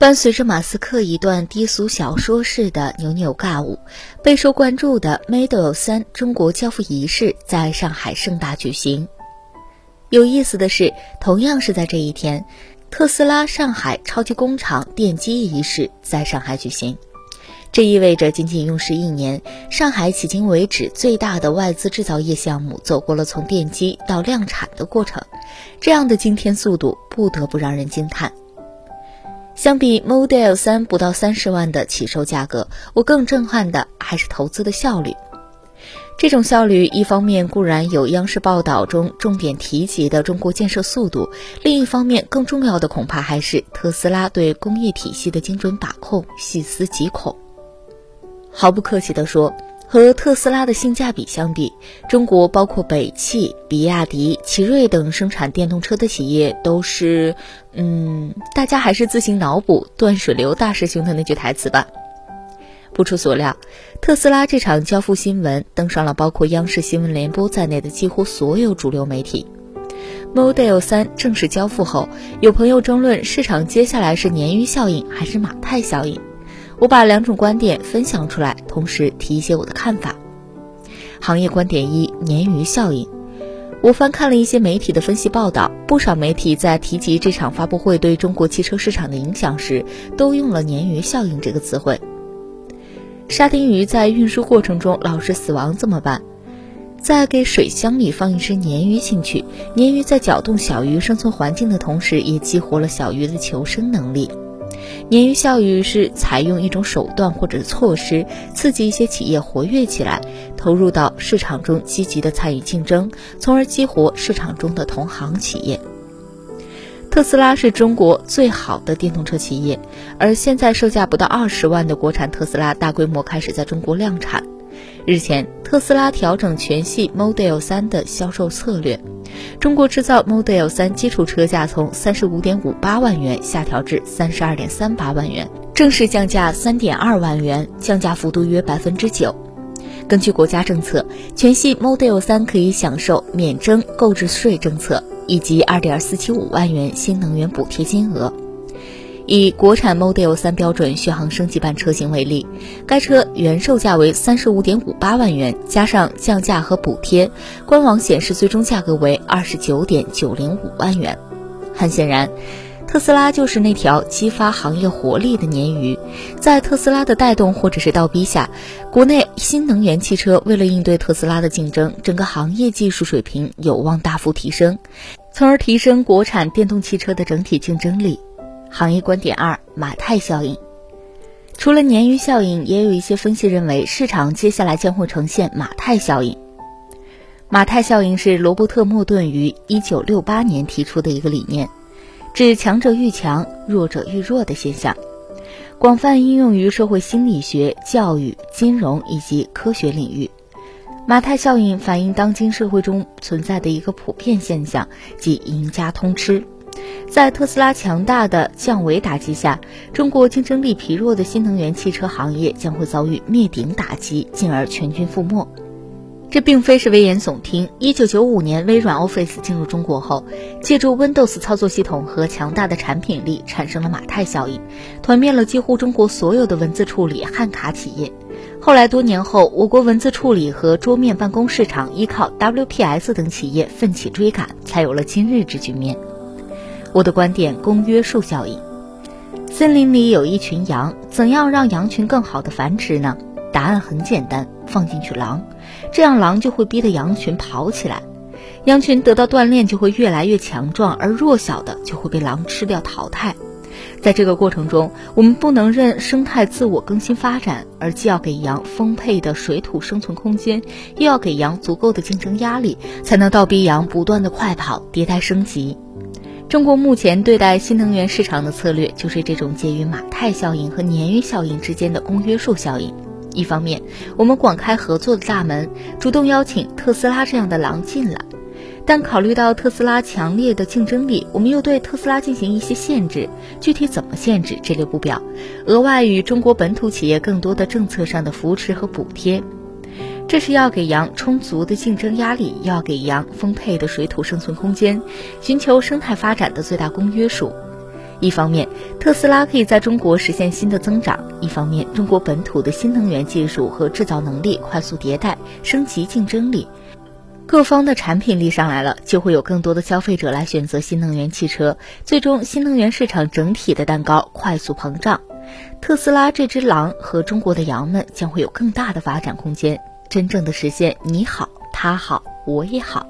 伴随着马斯克一段低俗小说式的扭扭尬舞，备受关注的 Model 3中国交付仪式在上海盛大举行。有意思的是，同样是在这一天，特斯拉上海超级工厂奠基仪式在上海举行。这意味着仅仅用时一年，上海迄今为止最大的外资制造业项目走过了从奠基到量产的过程。这样的惊天速度，不得不让人惊叹。相比 Model 3不到三十万的起售价格，我更震撼的还是投资的效率。这种效率，一方面固然有央视报道中重点提及的中国建设速度，另一方面更重要的恐怕还是特斯拉对工业体系的精准把控，细思极恐。毫不客气地说，和特斯拉的性价比相比，中国包括北汽、比亚迪、奇瑞等生产电动车的企业都是，嗯，大家还是自行脑补断水流大师兄的那句台词吧。不出所料，特斯拉这场交付新闻登上了包括央视新闻联播在内的几乎所有主流媒体。Model 3正式交付后，有朋友争论市场接下来是鲶鱼效应还是马太效应。我把两种观点分享出来，同时提一些我的看法。行业观点一：鲶鱼效应。我翻看了一些媒体的分析报道，不少媒体在提及这场发布会对中国汽车市场的影响时，都用了“鲶鱼效应”这个词汇。沙丁鱼在运输过程中老是死亡怎么办？在给水箱里放一只鲶鱼进去，鲶鱼在搅动小鱼生存环境的同时，也激活了小鱼的求生能力。鲶鱼效应是采用一种手段或者措施，刺激一些企业活跃起来，投入到市场中积极的参与竞争，从而激活市场中的同行企业。特斯拉是中国最好的电动车企业，而现在售价不到二十万的国产特斯拉大规模开始在中国量产。日前，特斯拉调整全系 Model 3的销售策略。中国制造 Model 3基础车价从三十五点五八万元下调至三十二点三八万元，正式降价三点二万元，降价幅度约百分之九。根据国家政策，全系 Model 3可以享受免征购置税政策以及二点四七五万元新能源补贴金额。以国产 Model 3标准续航升级版车型为例，该车原售价为三十五点五八万元，加上降价和补贴，官网显示最终价格为二十九点九零五万元。很显然，特斯拉就是那条激发行业活力的鲶鱼。在特斯拉的带动或者是倒逼下，国内新能源汽车为了应对特斯拉的竞争，整个行业技术水平有望大幅提升，从而提升国产电动汽车的整体竞争力。行业观点二：马太效应。除了鲶鱼效应，也有一些分析认为，市场接下来将会呈现马太效应。马太效应是罗伯特·莫顿于1968年提出的一个理念，指强者愈强，弱者愈弱的现象，广泛应用于社会心理学、教育、金融以及科学领域。马太效应反映当今社会中存在的一个普遍现象，即赢家通吃。在特斯拉强大的降维打击下，中国竞争力疲弱的新能源汽车行业将会遭遇灭顶打击，进而全军覆没。这并非是危言耸听。一九九五年，微软 Office 进入中国后，借助 Windows 操作系统和强大的产品力，产生了马太效应，团灭了几乎中国所有的文字处理汉卡企业。后来多年后，我国文字处理和桌面办公市场依靠 WPS 等企业奋起追赶，才有了今日之局面。我的观点：公约数效应。森林里有一群羊，怎样让羊群更好的繁殖呢？答案很简单，放进去狼，这样狼就会逼得羊群跑起来，羊群得到锻炼就会越来越强壮，而弱小的就会被狼吃掉淘汰。在这个过程中，我们不能任生态自我更新发展，而既要给羊丰沛的水土生存空间，又要给羊足够的竞争压力，才能倒逼羊不断的快跑、迭代升级。中国目前对待新能源市场的策略，就是这种介于马太效应和鲶鱼效应之间的公约数效应。一方面，我们广开合作的大门，主动邀请特斯拉这样的狼进来；但考虑到特斯拉强烈的竞争力，我们又对特斯拉进行一些限制。具体怎么限制，这列不表。额外与中国本土企业更多的政策上的扶持和补贴。这是要给羊充足的竞争压力，要给羊丰沛的水土生存空间，寻求生态发展的最大公约数。一方面，特斯拉可以在中国实现新的增长；一方面，中国本土的新能源技术和制造能力快速迭代，升级竞争力。各方的产品力上来了，就会有更多的消费者来选择新能源汽车，最终新能源市场整体的蛋糕快速膨胀。特斯拉这只狼和中国的羊们将会有更大的发展空间，真正的实现你好他好我也好。